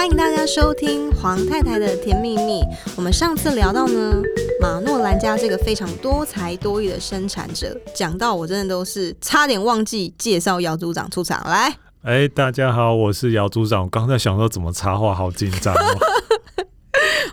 欢迎大家收听黄太太的甜蜜蜜。我们上次聊到呢，马诺兰家这个非常多才多艺的生产者，讲到我真的都是差点忘记介绍姚组长出场来。哎，大家好，我是姚组长。我刚才想说怎么插话，好紧张哦。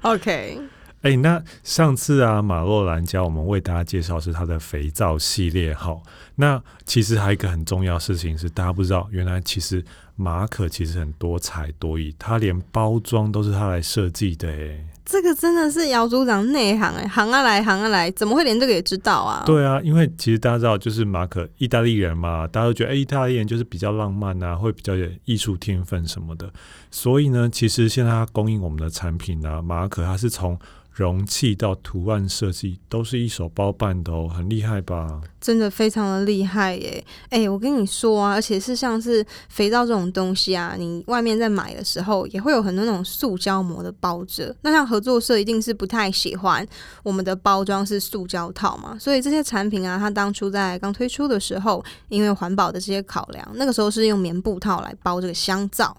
OK。哎，那上次啊，马诺兰家我们为大家介绍是他的肥皂系列哈。那其实还有一个很重要的事情是，大家不知道，原来其实马可其实很多才多艺，他连包装都是他来设计的哎。这个真的是姚组长内行哎，行啊来，行啊来，怎么会连这个也知道啊？对啊，因为其实大家知道，就是马可意大利人嘛，大家都觉得哎，意大利人就是比较浪漫啊，会比较有艺术天分什么的。所以呢，其实现在他供应我们的产品呢、啊，马可他是从。容器到图案设计都是一手包办的哦，很厉害吧？真的非常的厉害耶！哎、欸，我跟你说啊，而且是像是肥皂这种东西啊，你外面在买的时候也会有很多那种塑胶膜的包着。那像合作社一定是不太喜欢我们的包装是塑胶套嘛，所以这些产品啊，它当初在刚推出的时候，因为环保的这些考量，那个时候是用棉布套来包这个香皂。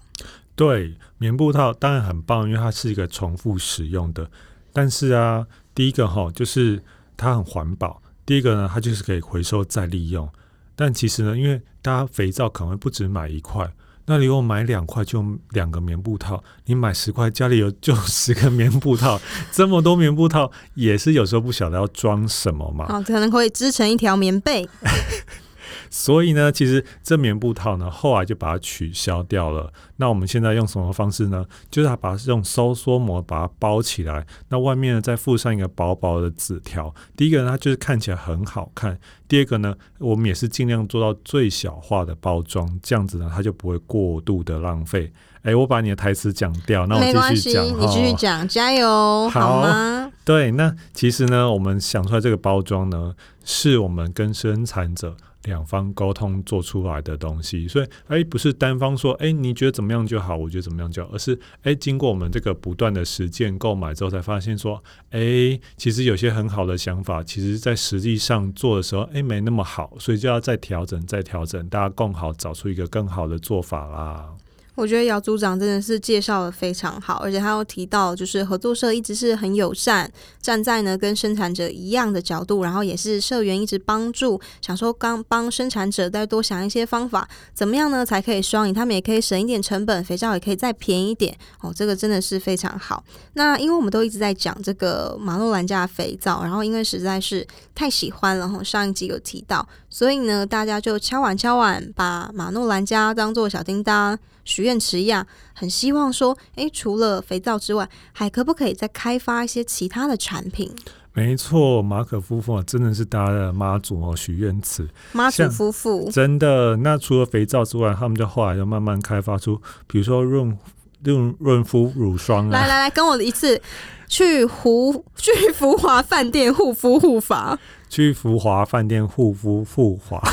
对，棉布套当然很棒，因为它是一个重复使用的。但是啊，第一个哈，就是它很环保；第一个呢，它就是可以回收再利用。但其实呢，因为大家肥皂可能会不止买一块，那你如果买两块就两个棉布套，你买十块家里有就十个 棉布套，这么多棉布套也是有时候不晓得要装什么嘛。哦，可能可以织成一条棉被。所以呢，其实这棉布套呢，后来就把它取消掉了。那我们现在用什么方式呢？就是把它用收缩膜把它包起来，那外面呢再附上一个薄薄的纸条。第一个呢，它就是看起来很好看；第二个呢，我们也是尽量做到最小化的包装，这样子呢，它就不会过度的浪费。哎，我把你的台词讲掉，那我继续讲。没关系，你继续讲，加油，好吗？对，那其实呢，我们想出来这个包装呢，是我们跟生产者。两方沟通做出来的东西，所以哎，不是单方说哎，你觉得怎么样就好，我觉得怎么样就好，而是哎，经过我们这个不断的实践购买之后，才发现说哎，其实有些很好的想法，其实在实际上做的时候哎，没那么好，所以就要再调整，再调整，大家共好找出一个更好的做法啦。我觉得姚组长真的是介绍的非常好，而且他又提到，就是合作社一直是很友善，站在呢跟生产者一样的角度，然后也是社员一直帮助，想说刚帮生产者再多想一些方法，怎么样呢才可以双赢，他们也可以省一点成本，肥皂也可以再便宜一点哦，这个真的是非常好。那因为我们都一直在讲这个马诺兰家肥皂，然后因为实在是太喜欢了，哈，上一集有提到，所以呢大家就敲碗敲碗，把马诺兰家当做小叮当。许愿池一样，很希望说，诶，除了肥皂之外，还可不可以再开发一些其他的产品？没错，马可夫妇真的是大家的妈祖哦，许愿池。妈祖夫妇真的。那除了肥皂之外，他们就后来就慢慢开发出，比如说润润润肤乳霜啊。来来来，跟我一次去胡去福华饭店护肤护发，去福华饭店护肤护华。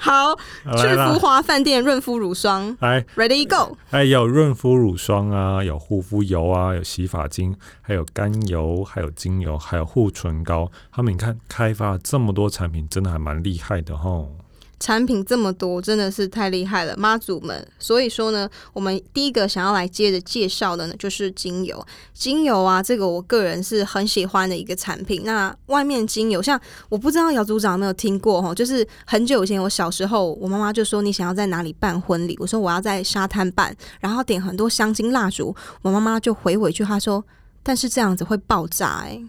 好，去福华饭店润肤乳霜，来，Ready Go！哎，有润肤乳霜啊，有护肤油啊，有洗发精，还有甘油，还有精油，还有护唇膏。他们你看，开发了这么多产品，真的还蛮厉害的吼。产品这么多，真的是太厉害了，妈祖们。所以说呢，我们第一个想要来接着介绍的呢，就是精油。精油啊，这个我个人是很喜欢的一个产品。那外面精油，像我不知道姚组长有没有听过哈，就是很久以前我小时候，我妈妈就说，你想要在哪里办婚礼，我说我要在沙滩办，然后点很多香精蜡烛，我妈妈就回我一句，她说，但是这样子会爆炸哎、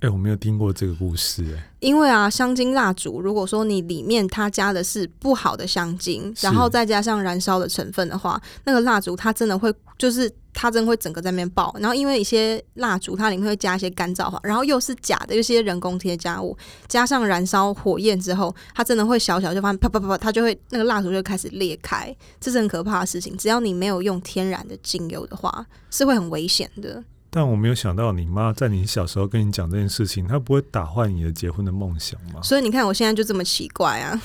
哎、欸，我没有听过这个故事哎、欸。因为啊，香精蜡烛，如果说你里面它加的是不好的香精，然后再加上燃烧的成分的话，那个蜡烛它真的会，就是它真的会整个在那边爆。然后因为一些蜡烛它里面会加一些干燥化，然后又是假的，有些人工添加物，加上燃烧火焰之后，它真的会小小就发现啪啪啪啪，它就会那个蜡烛就开始裂开，这是很可怕的事情。只要你没有用天然的精油的话，是会很危险的。但我没有想到，你妈在你小时候跟你讲这件事情，她不会打坏你的结婚的梦想吗？所以你看，我现在就这么奇怪啊！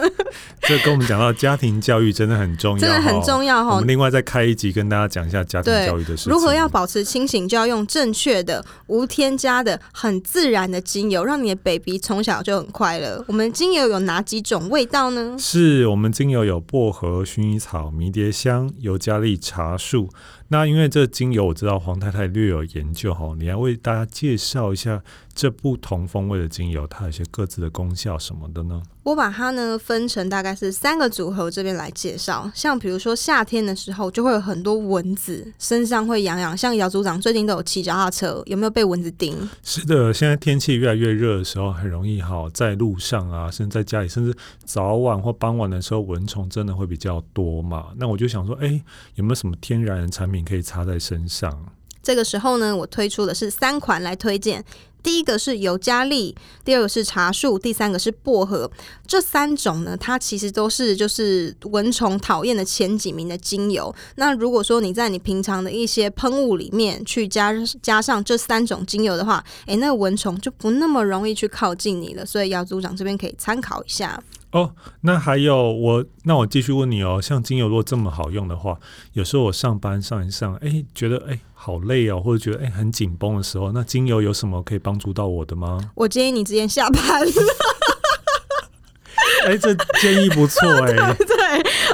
这跟我们讲到家庭教育真的很重要，真的很重要哈。我们另外再开一集跟大家讲一下家庭教育的事情。如何要保持清醒，就要用正确的、无添加的、很自然的精油，让你的 baby 从小就很快乐。我们精油有哪几种味道呢？是我们精油有薄荷、薰衣草、迷迭香、尤加利、茶树。那因为这精油我知道黄太太略有研究哈，你来为大家介绍一下这不同风味的精油，它有些各自的功效什么的呢？我把它呢分成大概是三个组合，这边来介绍。像比如说夏天的时候，就会有很多蚊子，身上会痒痒。像姚组长最近都有骑脚踏车，有没有被蚊子叮？是的，现在天气越来越热的时候，很容易哈，在路上啊，甚至在家里，甚至早晚或傍晚的时候，蚊虫真的会比较多嘛。那我就想说，哎，有没有什么天然的产品可以擦在身上？这个时候呢，我推出的是三款来推荐。第一个是尤加利，第二个是茶树，第三个是薄荷。这三种呢，它其实都是就是蚊虫讨厌的前几名的精油。那如果说你在你平常的一些喷雾里面去加加上这三种精油的话，诶，那蚊虫就不那么容易去靠近你了。所以姚组长这边可以参考一下。哦，那还有我，那我继续问你哦。像精油如果这么好用的话，有时候我上班上一上，哎，觉得哎好累哦，或者觉得哎很紧绷的时候，那精油有什么可以帮助到我的吗？我建议你直接下班。哎，这建议不错哎。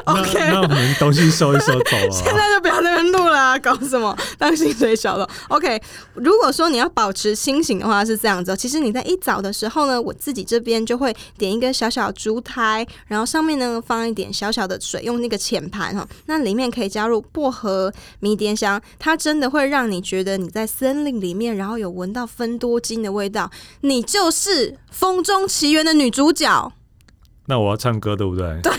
，OK，那，那我们东西收一收走了。现在就不要在那边录了啊，搞什么？当薪水小偷。OK，如果说你要保持清醒的话，是这样子。其实你在一早的时候呢，我自己这边就会点一个小小烛台，然后上面呢放一点小小的水，用那个浅盘哈，那里面可以加入薄荷、迷迭香，它真的会让你觉得你在森林里面，然后有闻到芬多精的味道，你就是《风中奇缘》的女主角。那我要唱歌，对不对？对，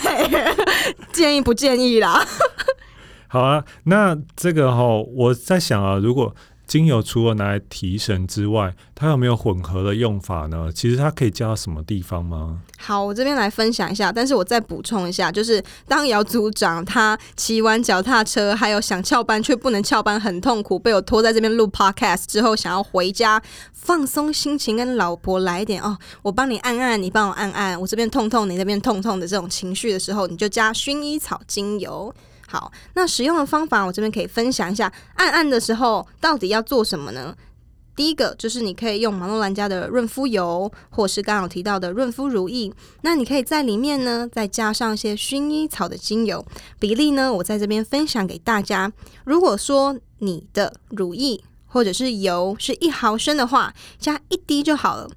建议不建议啦。好啊，那这个哈、哦，我在想啊，如果精油除了拿来提神之外，它有没有混合的用法呢？其实它可以加到什么地方吗？好，我这边来分享一下，但是我再补充一下，就是当姚组长他骑完脚踏车，还有想翘班却不能翘班，很痛苦，被我拖在这边录 podcast 之后，想要回家放松心情，跟老婆来一点哦，我帮你按按，你帮我按按，我这边痛痛，你那边痛痛的这种情绪的时候，你就加薰衣草精油。好，那使用的方法我这边可以分享一下。按按的时候到底要做什么呢？第一个就是你可以用马诺兰家的润肤油，或是刚刚提到的润肤乳液。那你可以在里面呢再加上一些薰衣草的精油，比例呢我在这边分享给大家。如果说你的乳液或者是油是一毫升的话，加一滴就好了。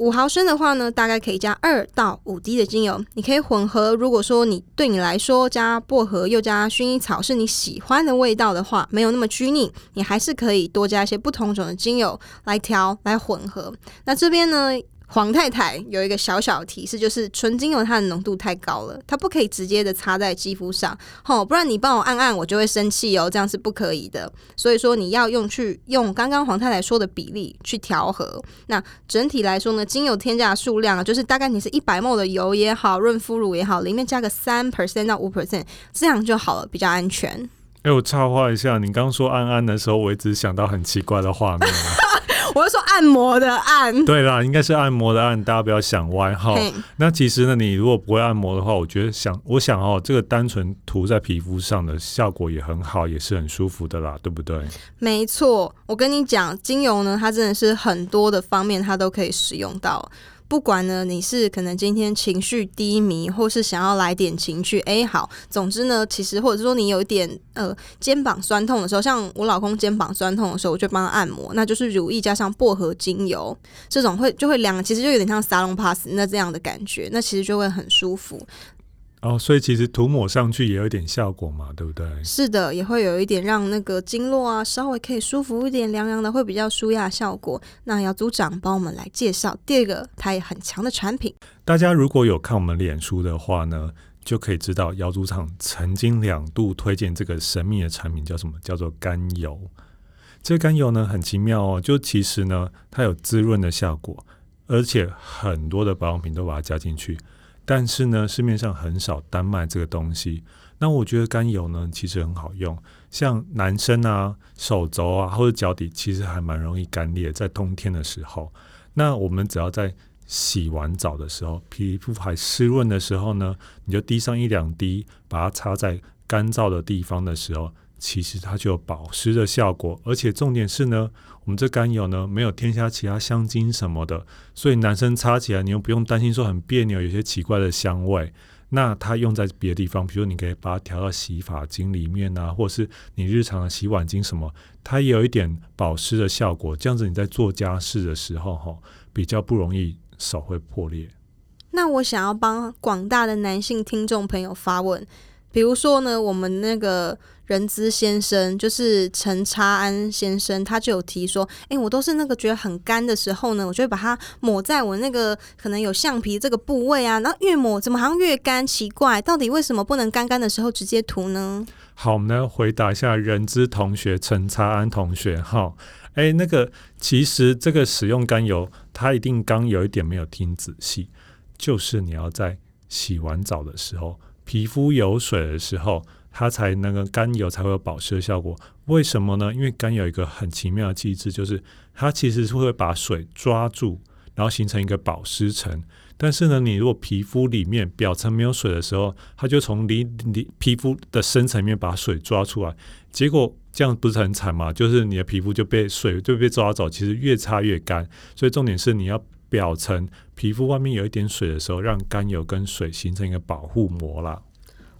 五毫升的话呢，大概可以加二到五滴的精油，你可以混合。如果说你对你来说加薄荷又加薰衣草是你喜欢的味道的话，没有那么拘泥，你还是可以多加一些不同种的精油来调来混合。那这边呢？黄太太有一个小小的提示，就是纯精油它的浓度太高了，它不可以直接的擦在肌肤上，吼，不然你帮我按按，我就会生气哦，这样是不可以的。所以说你要用去用刚刚黄太太说的比例去调和。那整体来说呢，精油添加的数量啊就是大概你是一百 ml 的油也好，润肤乳也好，里面加个三 percent 到五 percent，这样就好了，比较安全。哎，我插话一下，你刚说按按的时候，我一直想到很奇怪的画面。我是说按摩的按，对啦，应该是按摩的按，大家不要想歪哈。那其实呢，你如果不会按摩的话，我觉得想，我想哦，这个单纯涂在皮肤上的效果也很好，也是很舒服的啦，对不对？没错，我跟你讲，精油呢，它真的是很多的方面它都可以使用到。不管呢，你是可能今天情绪低迷，或是想要来点情绪，哎，好，总之呢，其实或者说你有一点呃肩膀酸痛的时候，像我老公肩膀酸痛的时候，我就帮他按摩，那就是乳液加上薄荷精油，这种会就会凉，其实就有点像沙龙 pass 那这样的感觉，那其实就会很舒服。哦，所以其实涂抹上去也有一点效果嘛，对不对？是的，也会有一点让那个经络啊稍微可以舒服一点，凉凉的会比较舒压效果。那姚组长帮我们来介绍第二个，它也很强的产品。大家如果有看我们脸书的话呢，就可以知道姚组长曾经两度推荐这个神秘的产品，叫什么？叫做甘油。这甘油呢很奇妙哦，就其实呢它有滋润的效果，而且很多的保养品都把它加进去。但是呢，市面上很少单卖这个东西。那我觉得甘油呢，其实很好用，像男生啊，手肘啊或者脚底，其实还蛮容易干裂，在冬天的时候。那我们只要在洗完澡的时候，皮肤还湿润的时候呢，你就滴上一两滴，把它擦在干燥的地方的时候，其实它就有保湿的效果。而且重点是呢，我们这甘油呢没有添加其他香精什么的，所以男生擦起来你又不用担心说很别扭，有些奇怪的香味。那它用在别的地方，比如你可以把它调到洗发精里面啊，或是你日常的洗碗精什么，它也有一点保湿的效果。这样子你在做家事的时候，哈，比较不容易手会破裂。那我想要帮广大的男性听众朋友发问。比如说呢，我们那个人资先生，就是陈查安先生，他就有提说，哎，我都是那个觉得很干的时候呢，我就会把它抹在我那个可能有橡皮这个部位啊，然后越抹怎么好像越干，奇怪，到底为什么不能干干的时候直接涂呢？好，我们来回答一下人资同学陈查安同学，哈，哎，那个其实这个使用甘油，他一定刚有一点没有听仔细，就是你要在洗完澡的时候。皮肤有水的时候，它才那个甘油才会有保湿的效果。为什么呢？因为甘油有一个很奇妙的机制，就是它其实是会把水抓住，然后形成一个保湿层。但是呢，你如果皮肤里面表层没有水的时候，它就从里里皮肤的深层面把水抓出来，结果这样不是很惨吗？就是你的皮肤就被水就被抓走，其实越擦越干。所以重点是你要。表层皮肤外面有一点水的时候，让甘油跟水形成一个保护膜啦。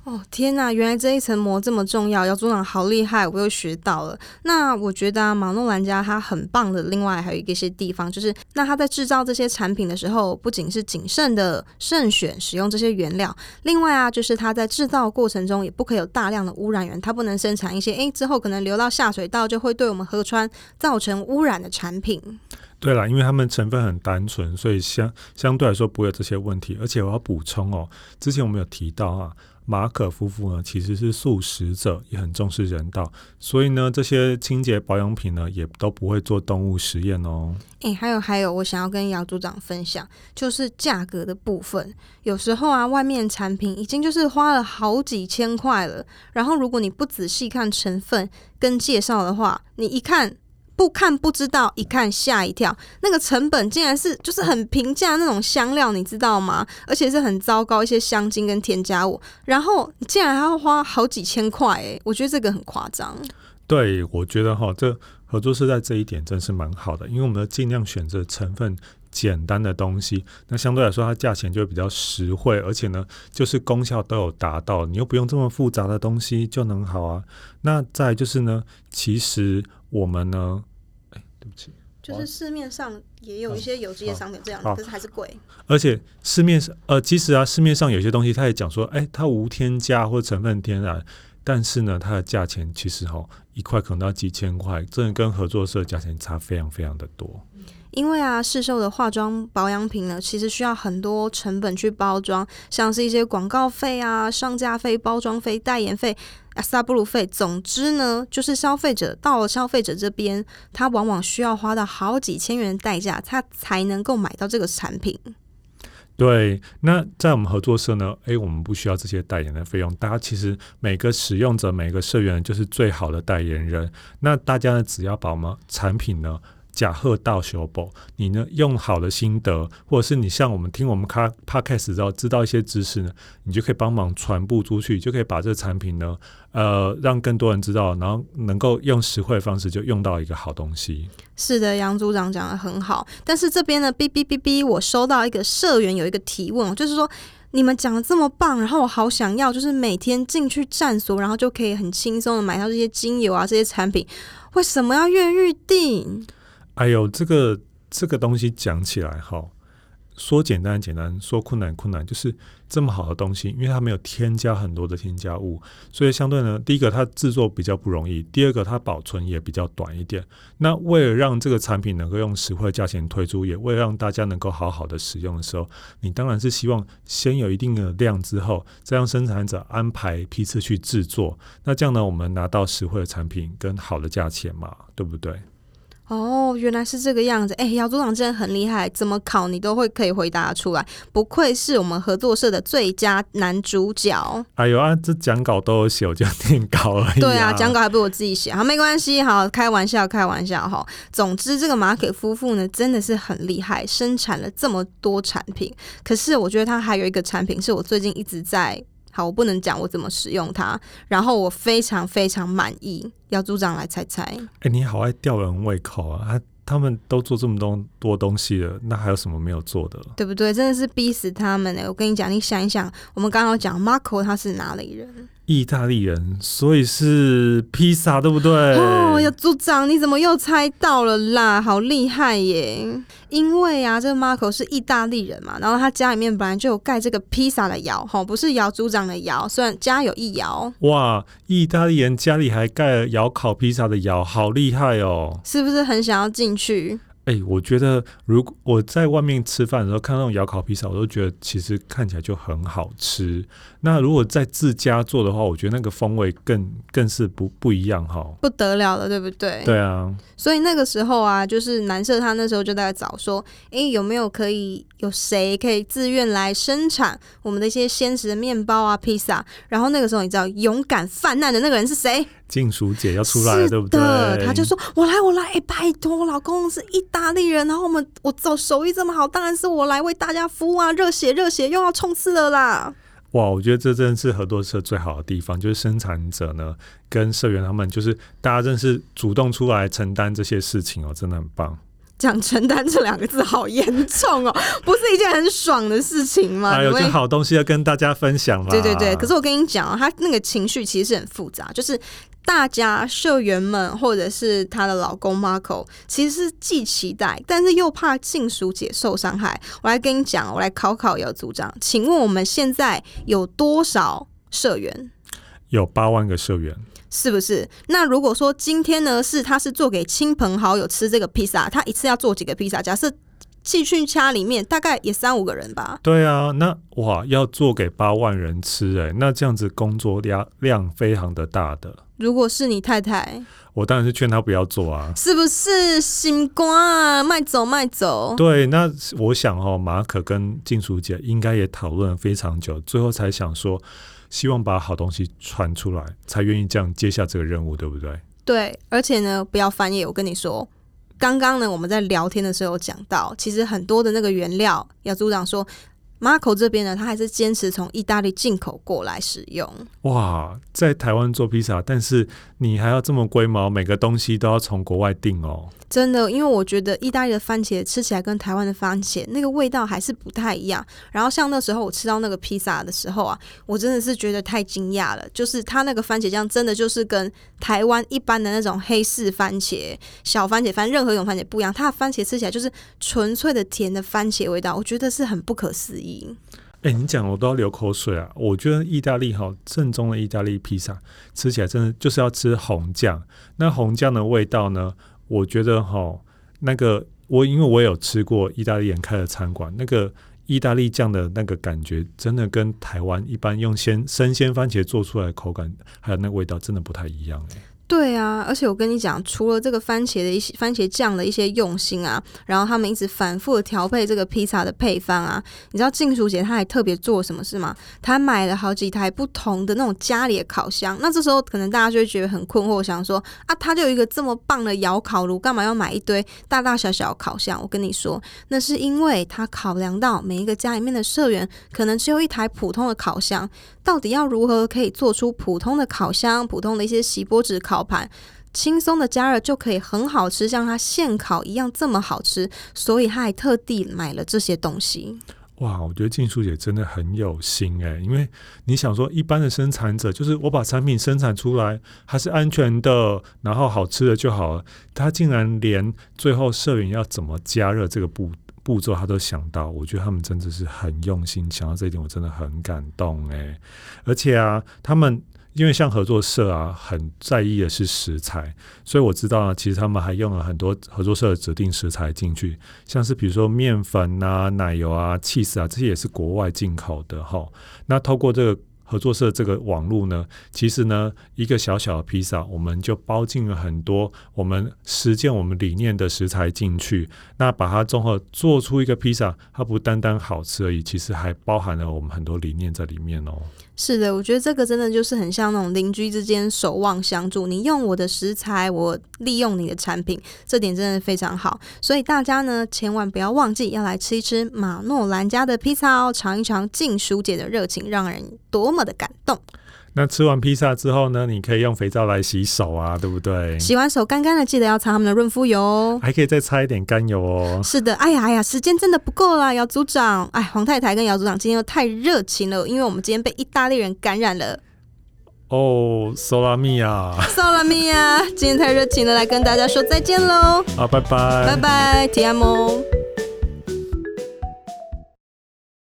哦天呐，原来这一层膜这么重要，姚组长好厉害，我又学到了。那我觉得啊，马诺兰家它很棒的，另外还有一些地方，就是那它在制造这些产品的时候，不仅是谨慎的慎选使用这些原料，另外啊，就是它在制造过程中也不可以有大量的污染源，它不能生产一些诶之后可能流到下水道就会对我们河川造成污染的产品。对啦，因为它们成分很单纯，所以相相对来说不会有这些问题。而且我要补充哦，之前我们有提到啊，马可夫妇呢其实是素食者，也很重视人道，所以呢这些清洁保养品呢也都不会做动物实验哦。诶，还有还有，我想要跟姚组长分享，就是价格的部分。有时候啊，外面产品已经就是花了好几千块了，然后如果你不仔细看成分跟介绍的话，你一看。不看不知道，一看吓一跳。那个成本竟然是就是很平价那种香料，你知道吗？而且是很糟糕一些香精跟添加物，然后你竟然还要花好几千块，诶，我觉得这个很夸张。对，我觉得哈，这合作社在这一点真是蛮好的，因为我们要尽量选择成分简单的东西，那相对来说它价钱就会比较实惠，而且呢，就是功效都有达到，你又不用这么复杂的东西就能好啊。那再就是呢，其实我们呢。对不起，就是市面上也有一些有机的商品这样，可是还是贵。而且市面上呃，其实啊，市面上有些东西，他也讲说，哎，它无添加或成分天然，但是呢，它的价钱其实哈，一块可能要几千块，真的跟合作社价钱差非常非常的多。因为啊，市售的化妆保养品呢，其实需要很多成本去包装，像是一些广告费啊、上架费、包装费、代言费、阿萨布鲁费。总之呢，就是消费者到了消费者这边，他往往需要花到好几千元的代价，他才能够买到这个产品。对，那在我们合作社呢，诶，我们不需要这些代言的费用。大家其实每个使用者、每个社员就是最好的代言人。那大家呢，只要把我们产品呢。假贺到手宝，你呢用好的心得，或者是你像我们听我们卡 podcast 之后知道一些知识呢，你就可以帮忙传播出去，就可以把这个产品呢，呃，让更多人知道，然后能够用实惠的方式就用到一个好东西。是的，杨组长讲得很好，但是这边呢，哔哔哔哔，我收到一个社员有一个提问，就是说你们讲得这么棒，然后我好想要，就是每天进去站所，然后就可以很轻松的买到这些精油啊，这些产品，为什么要月预定？哎呦，这个这个东西讲起来哈，说简单简单，说困难困难，就是这么好的东西，因为它没有添加很多的添加物，所以相对呢，第一个它制作比较不容易，第二个它保存也比较短一点。那为了让这个产品能够用实惠价钱推出，也为了让大家能够好好的使用的时候，你当然是希望先有一定的量之后，再让生产者安排批次去制作。那这样呢，我们拿到实惠的产品跟好的价钱嘛，对不对？哦，原来是这个样子。哎，姚组长真的很厉害，怎么考你都会可以回答出来，不愧是我们合作社的最佳男主角。哎呦啊，这讲稿都有写，我就念稿而已。对啊，讲稿还不是我自己写，好，没关系，好，开玩笑，开玩笑哈。总之，这个马可夫妇呢，真的是很厉害，生产了这么多产品。可是，我觉得他还有一个产品是我最近一直在。好，我不能讲我怎么使用它，然后我非常非常满意。要组长来猜猜，哎、欸，你好爱吊人胃口啊！他他们都做这么多多东西了，那还有什么没有做的？对不对？真的是逼死他们呢！我跟你讲，你想一想，我们刚刚讲 Marco 他是哪里人？意大利人，所以是披萨，对不对？哦，呀组长，你怎么又猜到了啦？好厉害耶！因为啊，这个 Marco 是意大利人嘛，然后他家里面本来就有盖这个披萨的窑，哈，不是窑组长的窑，虽然家有一窑。哇，意大利人家里还盖了窑烤披萨的窑，好厉害哦！是不是很想要进去？哎、欸，我觉得如果我在外面吃饭的时候看到那种窑烤披萨，我都觉得其实看起来就很好吃。那如果在自家做的话，我觉得那个风味更更是不不一样哈，不得了了，对不对？对啊。所以那个时候啊，就是男社他那时候就在找说，哎、欸，有没有可以有谁可以自愿来生产我们的一些鲜食的面包啊、披萨？然后那个时候你知道勇敢犯难的那个人是谁？静淑姐要出来了，对不对？他就说：“我来，我来，哎、欸，拜托，老公是意大利人，然后我们我走手艺这么好，当然是我来为大家服务啊！热血，热血，又要冲刺了啦！”哇，我觉得这真的是合作社最好的地方，就是生产者呢跟社员他们，就是大家真是主动出来承担这些事情哦，真的很棒。讲承担这两个字好严重哦，不是一件很爽的事情吗？啊有件好东西要跟大家分享嘛。对对对，可是我跟你讲哦，他那个情绪其实是很复杂，就是。大家社员们，或者是她的老公 Marco，其实是既期待，但是又怕静淑姐受伤害。我来跟你讲，我来考考姚组长，请问我们现在有多少社员？有八万个社员，是不是？那如果说今天呢，是他是做给亲朋好友吃这个披萨，他一次要做几个披萨？假设。寄去家里面大概也三五个人吧。对啊，那哇，要做给八万人吃哎，那这样子工作量量非常的大的。如果是你太太，我当然是劝他不要做啊。是不是心瓜卖走卖走？对，那我想哦，马可跟静淑姐应该也讨论了非常久，最后才想说，希望把好东西传出来，才愿意这样接下这个任务，对不对？对，而且呢，不要翻页，我跟你说。刚刚呢，我们在聊天的时候讲到，其实很多的那个原料，姚组长说，Marco 这边呢，他还是坚持从意大利进口过来使用。哇，在台湾做披萨，但是你还要这么龟毛，每个东西都要从国外订哦。真的，因为我觉得意大利的番茄吃起来跟台湾的番茄那个味道还是不太一样。然后像那时候我吃到那个披萨的时候啊，我真的是觉得太惊讶了。就是它那个番茄酱真的就是跟台湾一般的那种黑市番茄、小番茄，反正任何一种番茄不一样。它的番茄吃起来就是纯粹的甜的番茄味道，我觉得是很不可思议。哎、你讲我都要流口水啊！我觉得意大利哈正宗的意大利披萨吃起来真的就是要吃红酱，那红酱的味道呢？我觉得哈，那个我因为我有吃过意大利人开的餐馆，那个意大利酱的那个感觉，真的跟台湾一般用鲜生鲜番茄做出来的口感，还有那个味道，真的不太一样。对啊，而且我跟你讲，除了这个番茄的一些番茄酱的一些用心啊，然后他们一直反复的调配这个披萨的配方啊，你知道静淑姐她还特别做什么事吗？她买了好几台不同的那种家里的烤箱。那这时候可能大家就会觉得很困惑，想说啊，她就有一个这么棒的窑烤炉，干嘛要买一堆大大小小的烤箱？我跟你说，那是因为她考量到每一个家里面的社员可能只有一台普通的烤箱，到底要如何可以做出普通的烤箱、普通的一些锡箔纸烤盘，轻松的加热就可以很好吃，像它现烤一样这么好吃，所以他还特地买了这些东西。哇，我觉得静淑姐真的很有心哎，因为你想说，一般的生产者就是我把产品生产出来，还是安全的，然后好吃的就好了。他竟然连最后摄影要怎么加热这个步步骤，他都想到。我觉得他们真的是很用心，想到这一点，我真的很感动哎。而且啊，他们。因为像合作社啊，很在意的是食材，所以我知道啊，其实他们还用了很多合作社的指定食材进去，像是比如说面粉啊、奶油啊、cheese 啊，这些也是国外进口的哈。那透过这个合作社这个网络呢，其实呢，一个小小的披萨，我们就包进了很多我们实践我们理念的食材进去，那把它综合做出一个披萨，它不单单好吃而已，其实还包含了我们很多理念在里面哦。是的，我觉得这个真的就是很像那种邻居之间守望相助。你用我的食材，我利用你的产品，这点真的非常好。所以大家呢，千万不要忘记要来吃一吃马诺兰家的披萨哦，尝一尝静书姐的热情，让人多么的感动。那吃完披萨之后呢，你可以用肥皂来洗手啊，对不对？洗完手干干的，记得要擦他们的润肤油哦，还可以再擦一点甘油哦。是的，哎呀哎呀，时间真的不够啦，姚组长。哎，黄太太跟姚组长今天又太热情了，因为我们今天被意大利人感染了。哦，Sola Mia，Sola Mia，今天太热情了，来跟大家说再见喽。好，拜拜，拜拜，Ti amo。